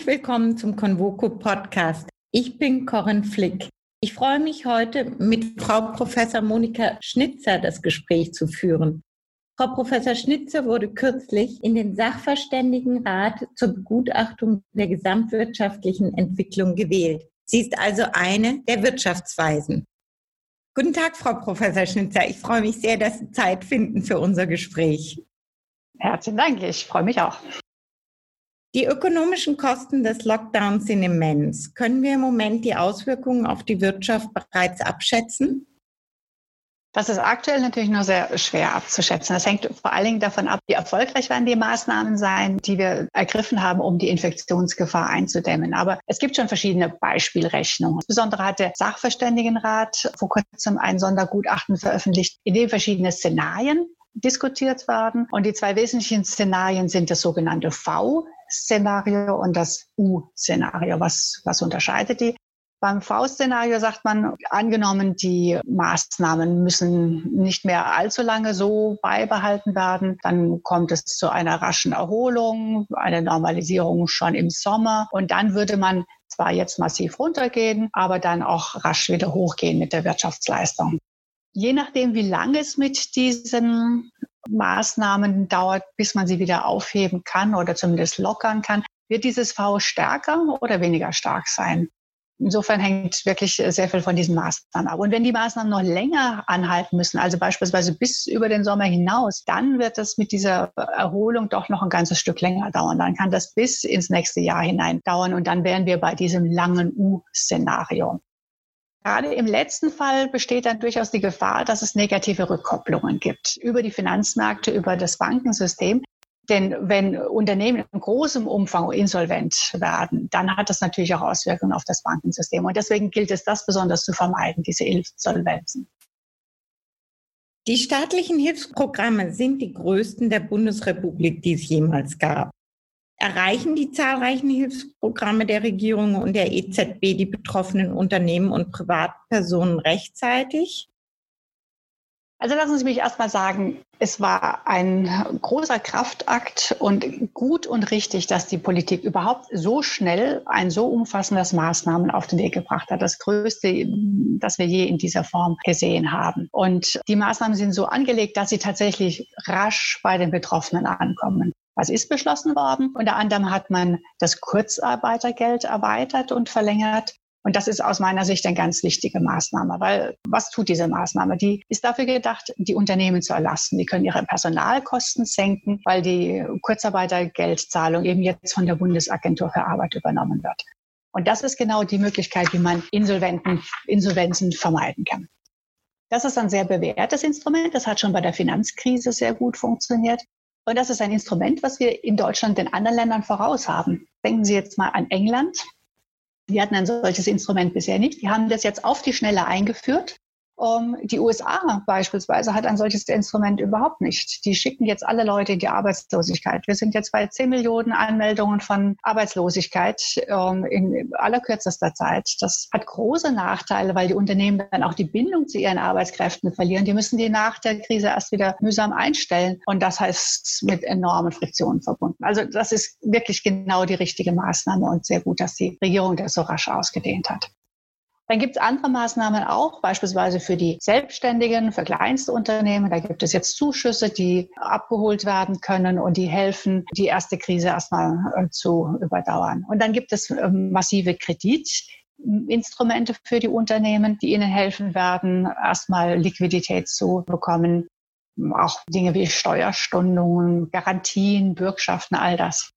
Herzlich willkommen zum Convoco Podcast. Ich bin Corinne Flick. Ich freue mich heute mit Frau Professor Monika Schnitzer das Gespräch zu führen. Frau Professor Schnitzer wurde kürzlich in den Sachverständigenrat zur Begutachtung der gesamtwirtschaftlichen Entwicklung gewählt. Sie ist also eine der Wirtschaftsweisen. Guten Tag, Frau Professor Schnitzer. Ich freue mich sehr, dass Sie Zeit finden für unser Gespräch. Herzlichen Dank. Ich freue mich auch. Die ökonomischen Kosten des Lockdowns sind immens. Können wir im Moment die Auswirkungen auf die Wirtschaft bereits abschätzen? Das ist aktuell natürlich nur sehr schwer abzuschätzen. Das hängt vor allen Dingen davon ab, wie erfolgreich werden die Maßnahmen sein, die wir ergriffen haben, um die Infektionsgefahr einzudämmen. Aber es gibt schon verschiedene Beispielrechnungen. Insbesondere hat der Sachverständigenrat vor kurzem ein Sondergutachten veröffentlicht, in dem verschiedene Szenarien diskutiert werden. Und die zwei wesentlichen Szenarien sind das sogenannte V-Szenario und das U-Szenario. Was, was unterscheidet die? Beim V-Szenario sagt man, angenommen, die Maßnahmen müssen nicht mehr allzu lange so beibehalten werden, dann kommt es zu einer raschen Erholung, eine Normalisierung schon im Sommer und dann würde man zwar jetzt massiv runtergehen, aber dann auch rasch wieder hochgehen mit der Wirtschaftsleistung. Je nachdem, wie lange es mit diesen Maßnahmen dauert, bis man sie wieder aufheben kann oder zumindest lockern kann, wird dieses V stärker oder weniger stark sein. Insofern hängt wirklich sehr viel von diesen Maßnahmen ab. Und wenn die Maßnahmen noch länger anhalten müssen, also beispielsweise bis über den Sommer hinaus, dann wird das mit dieser Erholung doch noch ein ganzes Stück länger dauern. Dann kann das bis ins nächste Jahr hinein dauern und dann wären wir bei diesem langen U-Szenario. Gerade im letzten Fall besteht dann durchaus die Gefahr, dass es negative Rückkopplungen gibt über die Finanzmärkte, über das Bankensystem. Denn wenn Unternehmen in großem Umfang insolvent werden, dann hat das natürlich auch Auswirkungen auf das Bankensystem. Und deswegen gilt es, das besonders zu vermeiden, diese Insolvenzen. Die staatlichen Hilfsprogramme sind die größten der Bundesrepublik, die es jemals gab. Erreichen die zahlreichen Hilfsprogramme der Regierung und der EZB die betroffenen Unternehmen und Privatpersonen rechtzeitig? Also lassen Sie mich erstmal sagen, es war ein großer Kraftakt und gut und richtig, dass die Politik überhaupt so schnell ein so umfassendes Maßnahmen auf den Weg gebracht hat. Das Größte, das wir je in dieser Form gesehen haben. Und die Maßnahmen sind so angelegt, dass sie tatsächlich rasch bei den Betroffenen ankommen. Was ist beschlossen worden? Unter anderem hat man das Kurzarbeitergeld erweitert und verlängert. Und das ist aus meiner Sicht eine ganz wichtige Maßnahme, weil was tut diese Maßnahme? Die ist dafür gedacht, die Unternehmen zu erlassen. Die können ihre Personalkosten senken, weil die Kurzarbeitergeldzahlung eben jetzt von der Bundesagentur für Arbeit übernommen wird. Und das ist genau die Möglichkeit, wie man Insolventen, Insolvenzen vermeiden kann. Das ist ein sehr bewährtes Instrument. Das hat schon bei der Finanzkrise sehr gut funktioniert. Und das ist ein Instrument, was wir in Deutschland den anderen Ländern voraus haben. Denken Sie jetzt mal an England. Die hatten ein solches Instrument bisher nicht. Die haben das jetzt auf die Schnelle eingeführt die USA beispielsweise hat ein solches Instrument überhaupt nicht. Die schicken jetzt alle Leute in die Arbeitslosigkeit. Wir sind jetzt bei 10 Millionen Anmeldungen von Arbeitslosigkeit um, in allerkürzester Zeit. Das hat große Nachteile, weil die Unternehmen dann auch die Bindung zu ihren Arbeitskräften verlieren. Die müssen die nach der Krise erst wieder mühsam einstellen. Und das heißt mit enormen Friktionen verbunden. Also das ist wirklich genau die richtige Maßnahme und sehr gut, dass die Regierung das so rasch ausgedehnt hat. Dann gibt es andere Maßnahmen auch, beispielsweise für die Selbstständigen, für kleinste Unternehmen. Da gibt es jetzt Zuschüsse, die abgeholt werden können und die helfen, die erste Krise erstmal äh, zu überdauern. Und dann gibt es ähm, massive Kreditinstrumente für die Unternehmen, die ihnen helfen werden, erstmal Liquidität zu bekommen. Auch Dinge wie Steuerstundungen, Garantien, Bürgschaften, all das.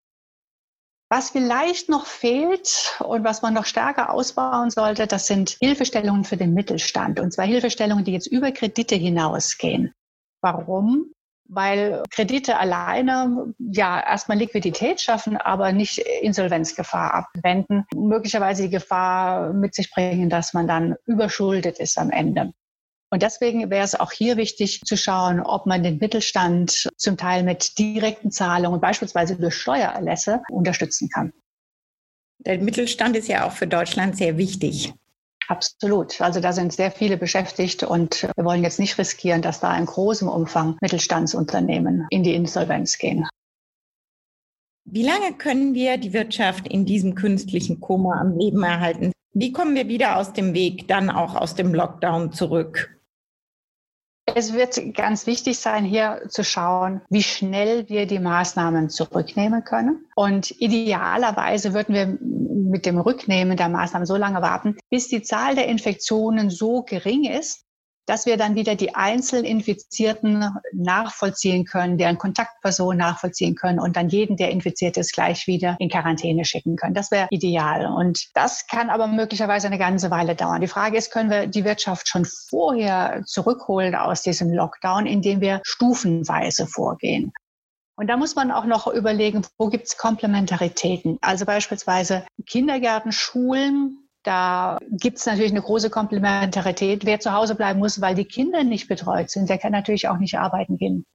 Was vielleicht noch fehlt und was man noch stärker ausbauen sollte, das sind Hilfestellungen für den Mittelstand. Und zwar Hilfestellungen, die jetzt über Kredite hinausgehen. Warum? Weil Kredite alleine ja erstmal Liquidität schaffen, aber nicht Insolvenzgefahr abwenden. Möglicherweise die Gefahr mit sich bringen, dass man dann überschuldet ist am Ende. Und deswegen wäre es auch hier wichtig zu schauen, ob man den Mittelstand zum Teil mit direkten Zahlungen, beispielsweise durch Steuererlässe, unterstützen kann. Der Mittelstand ist ja auch für Deutschland sehr wichtig. Absolut. Also da sind sehr viele beschäftigt und wir wollen jetzt nicht riskieren, dass da in großem Umfang Mittelstandsunternehmen in die Insolvenz gehen. Wie lange können wir die Wirtschaft in diesem künstlichen Koma am Leben erhalten? Wie kommen wir wieder aus dem Weg, dann auch aus dem Lockdown zurück? Es wird ganz wichtig sein, hier zu schauen, wie schnell wir die Maßnahmen zurücknehmen können. Und idealerweise würden wir mit dem Rücknehmen der Maßnahmen so lange warten, bis die Zahl der Infektionen so gering ist, dass wir dann wieder die einzelnen Infizierten nachvollziehen können, deren Kontaktpersonen nachvollziehen können und dann jeden, der infiziert ist, gleich wieder in Quarantäne schicken können. Das wäre ideal. Und das kann aber möglicherweise eine ganze Weile dauern. Die Frage ist, können wir die Wirtschaft schon vorher zurückholen aus diesem Lockdown, indem wir stufenweise vorgehen? Und da muss man auch noch überlegen, wo gibt es Komplementaritäten? Also beispielsweise Kindergärten, Schulen, da gibt es natürlich eine große Komplementarität. Wer zu Hause bleiben muss, weil die Kinder nicht betreut sind, der kann natürlich auch nicht arbeiten gehen.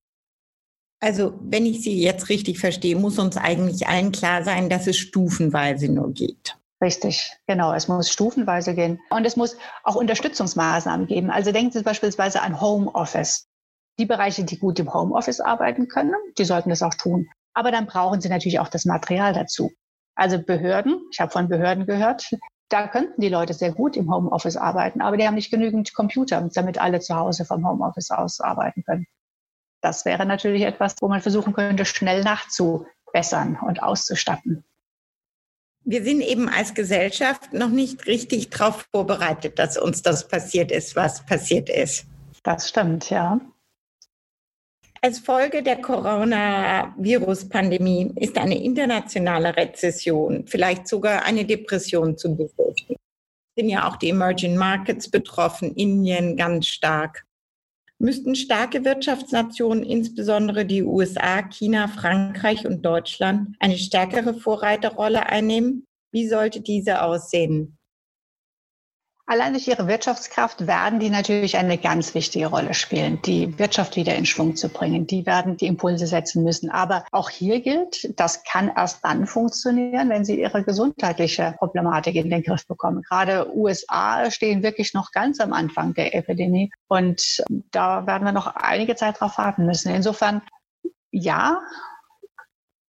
Also, wenn ich Sie jetzt richtig verstehe, muss uns eigentlich allen klar sein, dass es stufenweise nur geht. Richtig, genau. Es muss stufenweise gehen. Und es muss auch Unterstützungsmaßnahmen geben. Also denken Sie beispielsweise an Homeoffice. Die Bereiche, die gut im Homeoffice arbeiten können, die sollten das auch tun. Aber dann brauchen sie natürlich auch das Material dazu. Also Behörden, ich habe von Behörden gehört, da könnten die Leute sehr gut im Homeoffice arbeiten, aber die haben nicht genügend Computer, damit alle zu Hause vom Homeoffice aus arbeiten können. Das wäre natürlich etwas, wo man versuchen könnte, schnell nachzubessern und auszustatten. Wir sind eben als Gesellschaft noch nicht richtig darauf vorbereitet, dass uns das passiert ist, was passiert ist. Das stimmt, ja. Als Folge der Coronavirus-Pandemie ist eine internationale Rezession, vielleicht sogar eine Depression zu befürchten. Sind ja auch die Emerging Markets betroffen, Indien ganz stark. Müssten starke Wirtschaftsnationen, insbesondere die USA, China, Frankreich und Deutschland, eine stärkere Vorreiterrolle einnehmen? Wie sollte diese aussehen? Allein durch ihre Wirtschaftskraft werden die natürlich eine ganz wichtige Rolle spielen, die Wirtschaft wieder in Schwung zu bringen. Die werden die Impulse setzen müssen. Aber auch hier gilt, das kann erst dann funktionieren, wenn sie ihre gesundheitliche Problematik in den Griff bekommen. Gerade USA stehen wirklich noch ganz am Anfang der Epidemie. Und da werden wir noch einige Zeit drauf warten müssen. Insofern, ja,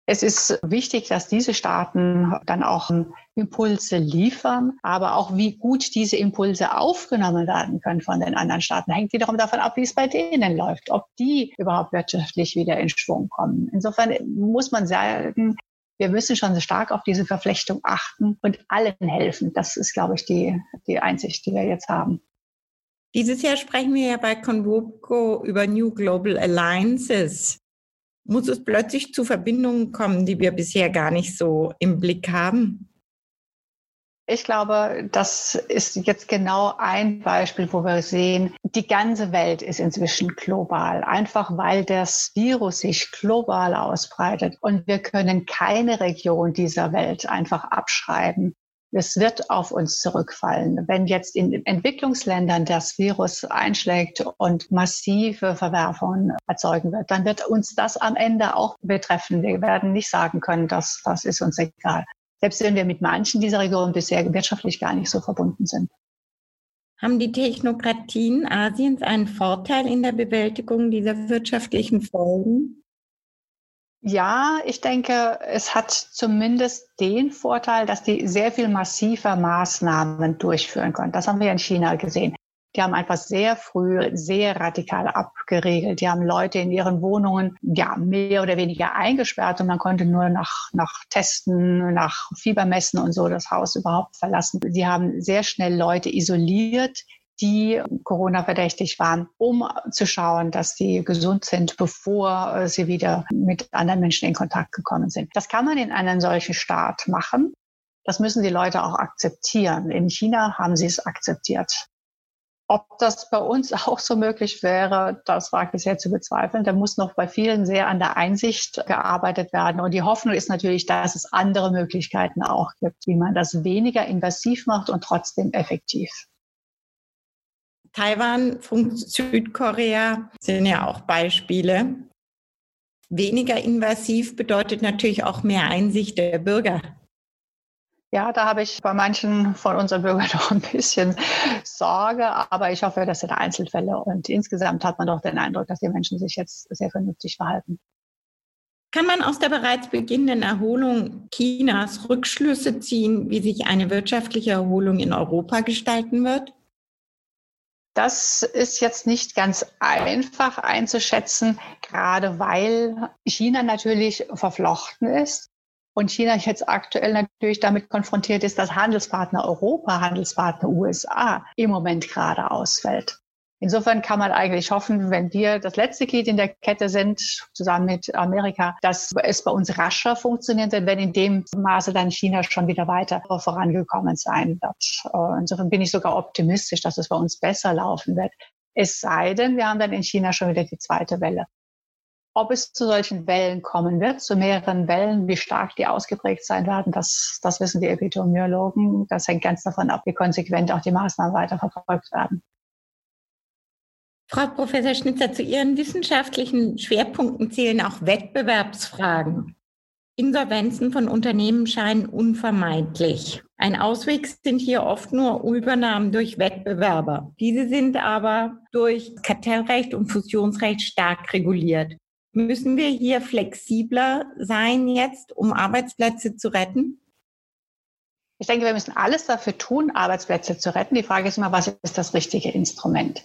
es ist wichtig, dass diese Staaten dann auch Impulse liefern, aber auch wie gut diese Impulse aufgenommen werden können von den anderen Staaten, hängt wiederum davon ab, wie es bei denen läuft, ob die überhaupt wirtschaftlich wieder in Schwung kommen. Insofern muss man sagen, wir müssen schon stark auf diese Verflechtung achten und allen helfen. Das ist, glaube ich, die, die Einsicht, die wir jetzt haben. Dieses Jahr sprechen wir ja bei Convoco über New Global Alliances muss es plötzlich zu Verbindungen kommen, die wir bisher gar nicht so im Blick haben? Ich glaube, das ist jetzt genau ein Beispiel, wo wir sehen, die ganze Welt ist inzwischen global, einfach weil das Virus sich global ausbreitet. Und wir können keine Region dieser Welt einfach abschreiben es wird auf uns zurückfallen. Wenn jetzt in Entwicklungsländern das Virus einschlägt und massive Verwerfungen erzeugen wird, dann wird uns das am Ende auch betreffen. Wir werden nicht sagen können, dass das ist uns egal. Selbst wenn wir mit manchen dieser Regionen bisher wirtschaftlich gar nicht so verbunden sind. Haben die Technokratien Asiens einen Vorteil in der Bewältigung dieser wirtschaftlichen Folgen? Ja, ich denke, es hat zumindest den Vorteil, dass die sehr viel massiver Maßnahmen durchführen können. Das haben wir in China gesehen. Die haben einfach sehr früh, sehr radikal abgeregelt. Die haben Leute in ihren Wohnungen ja mehr oder weniger eingesperrt und man konnte nur nach, nach Testen, nach Fiebermessen und so das Haus überhaupt verlassen. Sie haben sehr schnell Leute isoliert, die Corona-verdächtig waren, um zu schauen, dass sie gesund sind, bevor äh, sie wieder mit anderen Menschen in Kontakt gekommen sind. Das kann man in einem solchen Staat machen. Das müssen die Leute auch akzeptieren. In China haben sie es akzeptiert. Ob das bei uns auch so möglich wäre, das wage ich sehr zu bezweifeln. Da muss noch bei vielen sehr an der Einsicht gearbeitet werden. Und die Hoffnung ist natürlich, dass es andere Möglichkeiten auch gibt, wie man das weniger invasiv macht und trotzdem effektiv. Taiwan Südkorea sind ja auch Beispiele. Weniger invasiv bedeutet natürlich auch mehr Einsicht der Bürger. Ja, da habe ich bei manchen von unseren Bürgern noch ein bisschen Sorge, aber ich hoffe, das sind Einzelfälle und insgesamt hat man doch den Eindruck, dass die Menschen sich jetzt sehr vernünftig verhalten. Kann man aus der bereits beginnenden Erholung Chinas Rückschlüsse ziehen, wie sich eine wirtschaftliche Erholung in Europa gestalten wird? Das ist jetzt nicht ganz einfach einzuschätzen, gerade weil China natürlich verflochten ist und China jetzt aktuell natürlich damit konfrontiert ist, dass Handelspartner Europa, Handelspartner USA im Moment gerade ausfällt. Insofern kann man eigentlich hoffen, wenn wir das letzte Glied in der Kette sind, zusammen mit Amerika, dass es bei uns rascher funktioniert, denn wenn in dem Maße dann China schon wieder weiter vorangekommen sein wird. Äh, insofern bin ich sogar optimistisch, dass es bei uns besser laufen wird. Es sei denn, wir haben dann in China schon wieder die zweite Welle. Ob es zu solchen Wellen kommen wird, zu mehreren Wellen, wie stark die ausgeprägt sein werden, das, das wissen die Epidemiologen. Das hängt ganz davon ab, wie konsequent auch die Maßnahmen weiter verfolgt werden. Frau Professor Schnitzer, zu Ihren wissenschaftlichen Schwerpunkten zählen auch Wettbewerbsfragen. Insolvenzen von Unternehmen scheinen unvermeidlich. Ein Ausweg sind hier oft nur Übernahmen durch Wettbewerber. Diese sind aber durch Kartellrecht und Fusionsrecht stark reguliert. Müssen wir hier flexibler sein jetzt, um Arbeitsplätze zu retten? Ich denke, wir müssen alles dafür tun, Arbeitsplätze zu retten. Die Frage ist immer, was ist das richtige Instrument?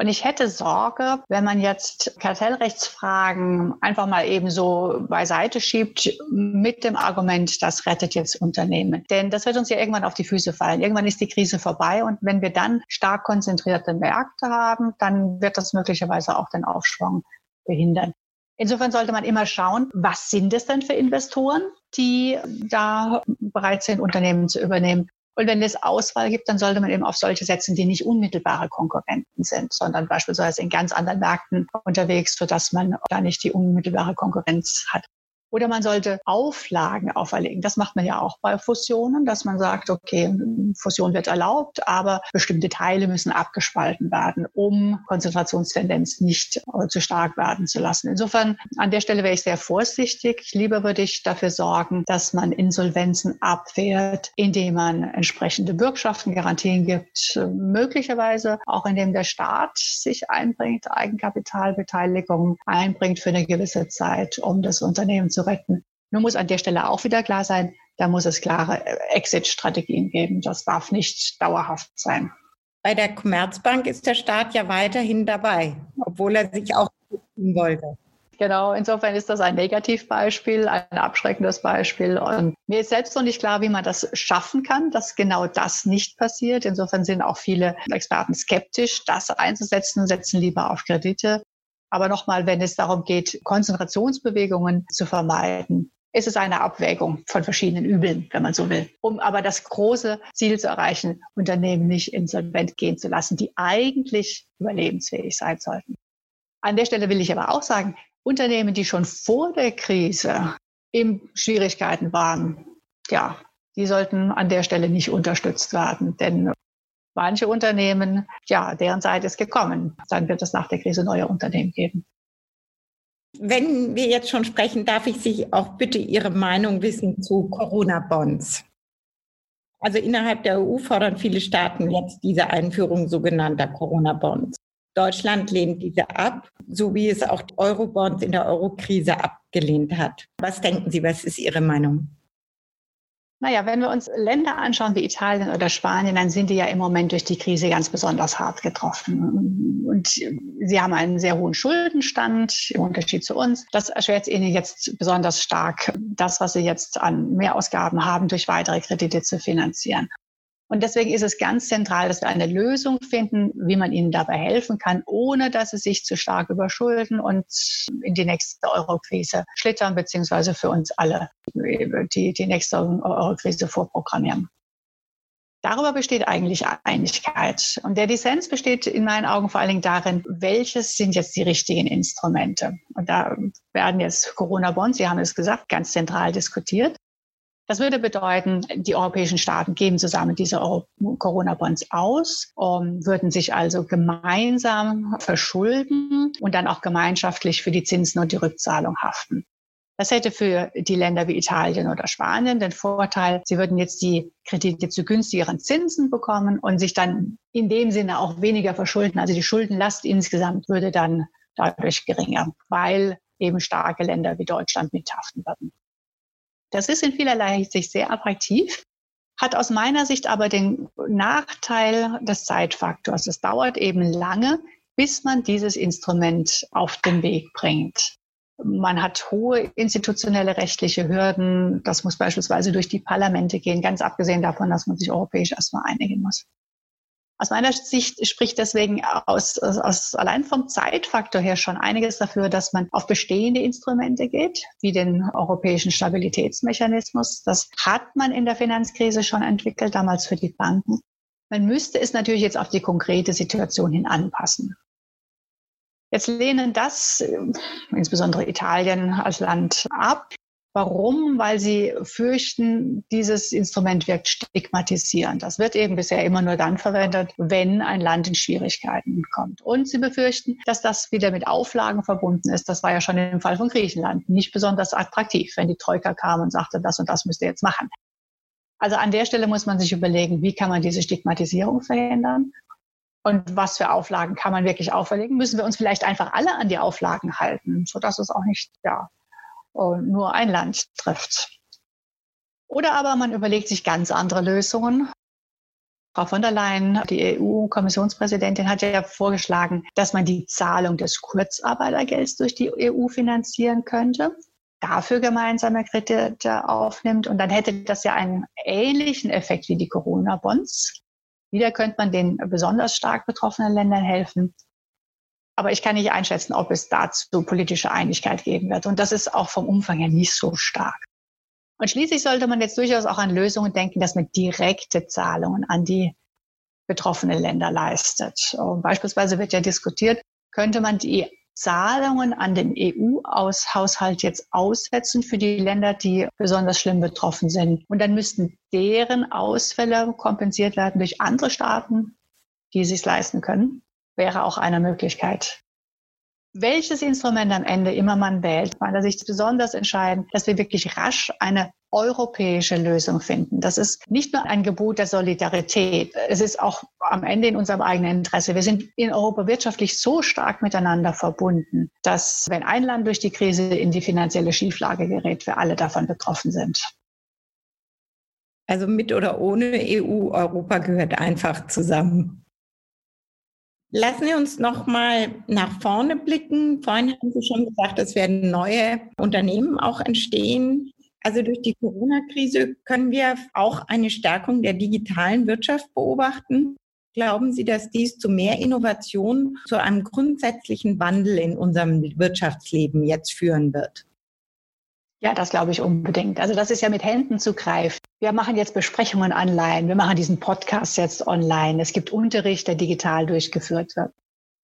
Und ich hätte Sorge, wenn man jetzt Kartellrechtsfragen einfach mal eben so beiseite schiebt mit dem Argument, das rettet jetzt Unternehmen. Denn das wird uns ja irgendwann auf die Füße fallen. Irgendwann ist die Krise vorbei und wenn wir dann stark konzentrierte Märkte haben, dann wird das möglicherweise auch den Aufschwung behindern. Insofern sollte man immer schauen, was sind es denn für Investoren, die da bereit sind, Unternehmen zu übernehmen. Und wenn es Auswahl gibt, dann sollte man eben auf solche setzen, die nicht unmittelbare Konkurrenten sind, sondern beispielsweise in ganz anderen Märkten unterwegs, sodass man da nicht die unmittelbare Konkurrenz hat. Oder man sollte Auflagen auferlegen. Das macht man ja auch bei Fusionen, dass man sagt, okay, Fusion wird erlaubt, aber bestimmte Teile müssen abgespalten werden, um Konzentrationstendenz nicht äh, zu stark werden zu lassen. Insofern an der Stelle wäre ich sehr vorsichtig. Lieber würde ich dafür sorgen, dass man Insolvenzen abwehrt, indem man entsprechende Bürgschaften, Garantien gibt, möglicherweise auch indem der Staat sich einbringt, Eigenkapitalbeteiligung einbringt für eine gewisse Zeit, um das Unternehmen zu zu retten. Nur muss an der Stelle auch wieder klar sein, da muss es klare äh, Exit-Strategien geben. Das darf nicht dauerhaft sein. Bei der Commerzbank ist der Staat ja weiterhin dabei, obwohl er sich auch wollte. Genau, insofern ist das ein Negativbeispiel, ein abschreckendes Beispiel. Und mir ist selbst noch nicht klar, wie man das schaffen kann, dass genau das nicht passiert. Insofern sind auch viele Experten skeptisch, das einzusetzen und setzen lieber auf Kredite. Aber nochmal, wenn es darum geht, Konzentrationsbewegungen zu vermeiden, ist es eine Abwägung von verschiedenen Übeln, wenn man so will. Um aber das große Ziel zu erreichen, Unternehmen nicht insolvent gehen zu lassen, die eigentlich überlebensfähig sein sollten. An der Stelle will ich aber auch sagen, Unternehmen, die schon vor der Krise in Schwierigkeiten waren, ja, die sollten an der Stelle nicht unterstützt werden. Denn manche Unternehmen, ja, deren Zeit ist gekommen. Dann wird es nach der Krise neue Unternehmen geben. Wenn wir jetzt schon sprechen, darf ich Sie auch bitte Ihre Meinung wissen zu Corona-Bonds. Also innerhalb der EU fordern viele Staaten jetzt diese Einführung sogenannter Corona-Bonds. Deutschland lehnt diese ab, so wie es auch Euro-Bonds in der Euro-Krise abgelehnt hat. Was denken Sie, was ist Ihre Meinung? Naja, wenn wir uns Länder anschauen wie Italien oder Spanien, dann sind die ja im Moment durch die Krise ganz besonders hart getroffen. Und sie haben einen sehr hohen Schuldenstand im Unterschied zu uns. Das erschwert ihnen jetzt besonders stark, das, was sie jetzt an Mehrausgaben haben, durch weitere Kredite zu finanzieren. Und deswegen ist es ganz zentral, dass wir eine Lösung finden, wie man ihnen dabei helfen kann, ohne dass sie sich zu stark überschulden und in die nächste Eurokrise schlittern, beziehungsweise für uns alle die, die nächste Eurokrise vorprogrammieren. Darüber besteht eigentlich Einigkeit. Und der Dissens besteht in meinen Augen vor allen Dingen darin, welches sind jetzt die richtigen Instrumente. Und da werden jetzt Corona-Bonds, Sie haben es gesagt, ganz zentral diskutiert. Das würde bedeuten, die europäischen Staaten geben zusammen diese Corona-Bonds aus, um, würden sich also gemeinsam verschulden und dann auch gemeinschaftlich für die Zinsen und die Rückzahlung haften. Das hätte für die Länder wie Italien oder Spanien den Vorteil, sie würden jetzt die Kredite zu günstigeren Zinsen bekommen und sich dann in dem Sinne auch weniger verschulden. Also die Schuldenlast insgesamt würde dann dadurch geringer, weil eben starke Länder wie Deutschland mithaften würden. Das ist in vielerlei Hinsicht sehr attraktiv, hat aus meiner Sicht aber den Nachteil des Zeitfaktors. Es dauert eben lange, bis man dieses Instrument auf den Weg bringt. Man hat hohe institutionelle rechtliche Hürden. Das muss beispielsweise durch die Parlamente gehen, ganz abgesehen davon, dass man sich europäisch erstmal einigen muss. Aus meiner Sicht spricht deswegen aus, aus, aus allein vom Zeitfaktor her schon einiges dafür, dass man auf bestehende Instrumente geht, wie den europäischen Stabilitätsmechanismus. Das hat man in der Finanzkrise schon entwickelt, damals für die Banken. Man müsste es natürlich jetzt auf die konkrete Situation hin anpassen. Jetzt lehnen das äh, insbesondere Italien als Land ab. Warum? Weil sie fürchten, dieses Instrument wirkt stigmatisierend. Das wird eben bisher immer nur dann verwendet, wenn ein Land in Schwierigkeiten kommt. Und sie befürchten, dass das wieder mit Auflagen verbunden ist. Das war ja schon im Fall von Griechenland nicht besonders attraktiv, wenn die Troika kam und sagte, das und das müsst ihr jetzt machen. Also an der Stelle muss man sich überlegen, wie kann man diese Stigmatisierung verhindern? Und was für Auflagen kann man wirklich auferlegen? Müssen wir uns vielleicht einfach alle an die Auflagen halten, sodass es auch nicht ja, nur ein Land trifft. Oder aber man überlegt sich ganz andere Lösungen. Frau von der Leyen, die EU-Kommissionspräsidentin, hat ja vorgeschlagen, dass man die Zahlung des Kurzarbeitergelds durch die EU finanzieren könnte, dafür gemeinsame Kredite aufnimmt. Und dann hätte das ja einen ähnlichen Effekt wie die Corona-Bonds. Wieder könnte man den besonders stark betroffenen Ländern helfen. Aber ich kann nicht einschätzen, ob es dazu politische Einigkeit geben wird. Und das ist auch vom Umfang her nicht so stark. Und schließlich sollte man jetzt durchaus auch an Lösungen denken, dass man direkte Zahlungen an die betroffenen Länder leistet. Und beispielsweise wird ja diskutiert, könnte man die Zahlungen an den EU-Haushalt jetzt aussetzen für die Länder, die besonders schlimm betroffen sind. Und dann müssten deren Ausfälle kompensiert werden durch andere Staaten, die es sich leisten können wäre auch eine Möglichkeit. Welches Instrument am Ende immer man wählt, meiner Sicht besonders entscheidend, dass wir wirklich rasch eine europäische Lösung finden. Das ist nicht nur ein Gebot der Solidarität, es ist auch am Ende in unserem eigenen Interesse. Wir sind in Europa wirtschaftlich so stark miteinander verbunden, dass wenn ein Land durch die Krise in die finanzielle Schieflage gerät, wir alle davon betroffen sind. Also mit oder ohne EU, Europa gehört einfach zusammen. Lassen Sie uns noch mal nach vorne blicken. Vorhin haben Sie schon gesagt, es werden neue Unternehmen auch entstehen. Also durch die Corona-Krise können wir auch eine Stärkung der digitalen Wirtschaft beobachten. Glauben Sie, dass dies zu mehr Innovation, zu einem grundsätzlichen Wandel in unserem Wirtschaftsleben jetzt führen wird? Ja, das glaube ich unbedingt. Also das ist ja mit Händen zu greifen. Wir machen jetzt Besprechungen online. Wir machen diesen Podcast jetzt online. Es gibt Unterricht, der digital durchgeführt wird.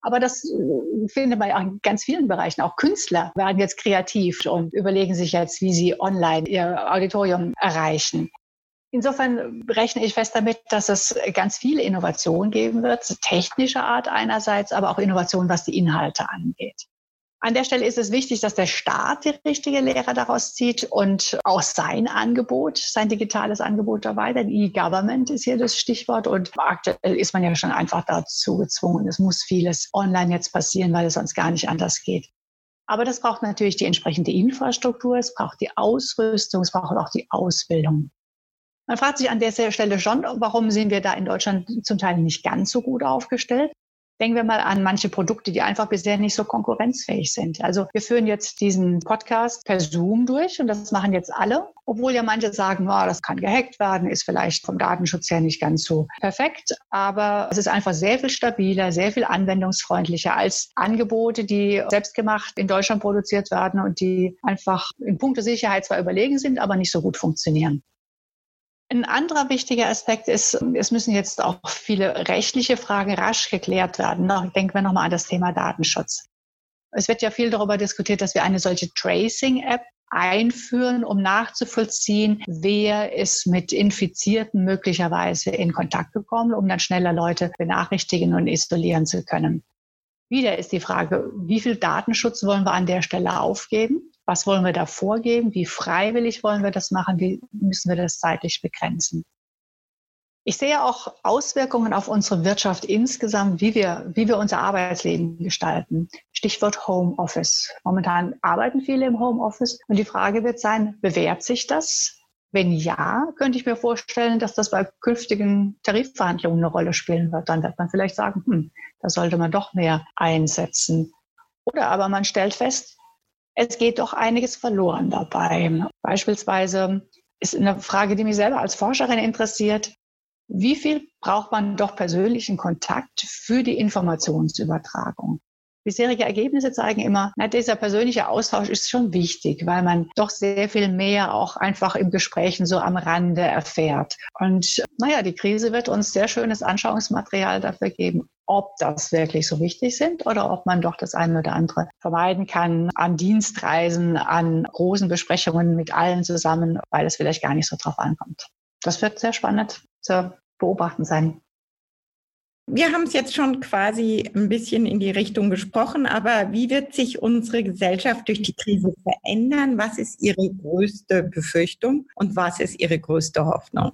Aber das äh, findet man in ganz vielen Bereichen. Auch Künstler werden jetzt kreativ und überlegen sich jetzt, wie sie online ihr Auditorium erreichen. Insofern rechne ich fest damit, dass es ganz viele Innovationen geben wird, technischer Art einerseits, aber auch Innovationen, was die Inhalte angeht. An der Stelle ist es wichtig, dass der Staat die richtige Lehre daraus zieht und auch sein Angebot, sein digitales Angebot erweitert. E-Government ist hier das Stichwort und aktuell ist man ja schon einfach dazu gezwungen. Es muss vieles online jetzt passieren, weil es sonst gar nicht anders geht. Aber das braucht natürlich die entsprechende Infrastruktur, es braucht die Ausrüstung, es braucht auch die Ausbildung. Man fragt sich an der Stelle schon, warum sind wir da in Deutschland zum Teil nicht ganz so gut aufgestellt? Denken wir mal an manche Produkte, die einfach bisher nicht so konkurrenzfähig sind. Also wir führen jetzt diesen Podcast per Zoom durch und das machen jetzt alle, obwohl ja manche sagen, oh, das kann gehackt werden, ist vielleicht vom Datenschutz her nicht ganz so perfekt, aber es ist einfach sehr viel stabiler, sehr viel anwendungsfreundlicher als Angebote, die selbstgemacht in Deutschland produziert werden und die einfach in puncto Sicherheit zwar überlegen sind, aber nicht so gut funktionieren. Ein anderer wichtiger Aspekt ist, es müssen jetzt auch viele rechtliche Fragen rasch geklärt werden. Denken wir nochmal an das Thema Datenschutz. Es wird ja viel darüber diskutiert, dass wir eine solche Tracing-App einführen, um nachzuvollziehen, wer ist mit Infizierten möglicherweise in Kontakt gekommen, um dann schneller Leute benachrichtigen und isolieren zu können. Wieder ist die Frage, wie viel Datenschutz wollen wir an der Stelle aufgeben? Was wollen wir da vorgeben? Wie freiwillig wollen wir das machen? Wie müssen wir das zeitlich begrenzen? Ich sehe auch Auswirkungen auf unsere Wirtschaft insgesamt, wie wir, wie wir unser Arbeitsleben gestalten. Stichwort Homeoffice. Momentan arbeiten viele im Homeoffice und die Frage wird sein, bewährt sich das? Wenn ja, könnte ich mir vorstellen, dass das bei künftigen Tarifverhandlungen eine Rolle spielen wird. Dann wird man vielleicht sagen, hm, da sollte man doch mehr einsetzen. Oder aber man stellt fest, es geht doch einiges verloren dabei. Beispielsweise ist eine Frage, die mich selber als Forscherin interessiert. Wie viel braucht man doch persönlichen Kontakt für die Informationsübertragung? Bisherige Ergebnisse zeigen immer, na, dieser persönliche Austausch ist schon wichtig, weil man doch sehr viel mehr auch einfach im Gesprächen so am Rande erfährt. Und naja, die Krise wird uns sehr schönes Anschauungsmaterial dafür geben, ob das wirklich so wichtig sind oder ob man doch das eine oder andere vermeiden kann an Dienstreisen, an großen Besprechungen mit allen zusammen, weil es vielleicht gar nicht so drauf ankommt. Das wird sehr spannend zu beobachten sein. Wir haben es jetzt schon quasi ein bisschen in die Richtung gesprochen, aber wie wird sich unsere Gesellschaft durch die Krise verändern? Was ist Ihre größte Befürchtung und was ist Ihre größte Hoffnung?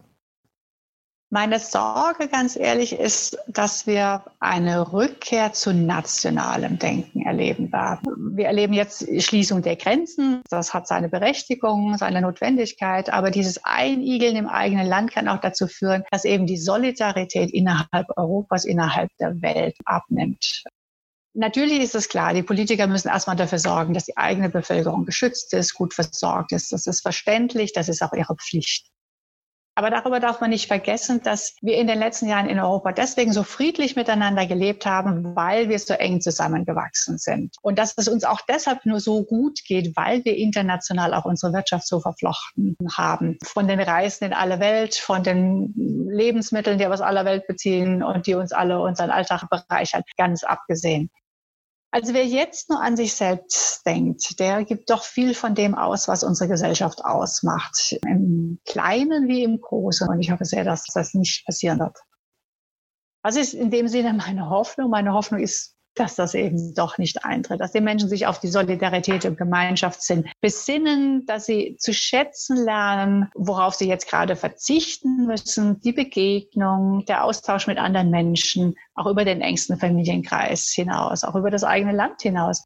Meine Sorge, ganz ehrlich, ist, dass wir eine Rückkehr zu nationalem Denken erleben werden. Wir erleben jetzt Schließung der Grenzen. Das hat seine Berechtigung, seine Notwendigkeit. Aber dieses Einigeln im eigenen Land kann auch dazu führen, dass eben die Solidarität innerhalb Europas, innerhalb der Welt abnimmt. Natürlich ist es klar, die Politiker müssen erstmal dafür sorgen, dass die eigene Bevölkerung geschützt ist, gut versorgt ist. Das ist verständlich, das ist auch ihre Pflicht. Aber darüber darf man nicht vergessen, dass wir in den letzten Jahren in Europa deswegen so friedlich miteinander gelebt haben, weil wir so eng zusammengewachsen sind. Und dass es uns auch deshalb nur so gut geht, weil wir international auch unsere Wirtschaft so verflochten haben. Von den Reisen in alle Welt, von den Lebensmitteln, die wir aus aller Welt beziehen und die uns alle unseren Alltag bereichern, ganz abgesehen. Also wer jetzt nur an sich selbst denkt, der gibt doch viel von dem aus, was unsere Gesellschaft ausmacht. Im Kleinen wie im Großen. Und ich hoffe sehr, dass das nicht passieren wird. Was ist in dem Sinne meine Hoffnung? Meine Hoffnung ist dass das eben doch nicht eintritt, dass die Menschen sich auf die Solidarität und Gemeinschaftssinn besinnen, dass sie zu schätzen lernen, worauf sie jetzt gerade verzichten müssen, die Begegnung, der Austausch mit anderen Menschen, auch über den engsten Familienkreis hinaus, auch über das eigene Land hinaus.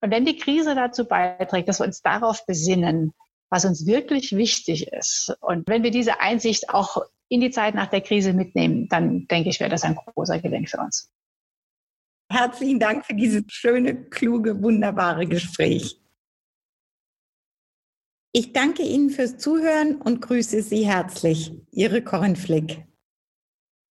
Und wenn die Krise dazu beiträgt, dass wir uns darauf besinnen, was uns wirklich wichtig ist, und wenn wir diese Einsicht auch in die Zeit nach der Krise mitnehmen, dann denke ich, wäre das ein großer Gewinn für uns. Herzlichen Dank für dieses schöne, kluge, wunderbare Gespräch. Ich danke Ihnen fürs Zuhören und grüße Sie herzlich. Ihre Corinne Flick.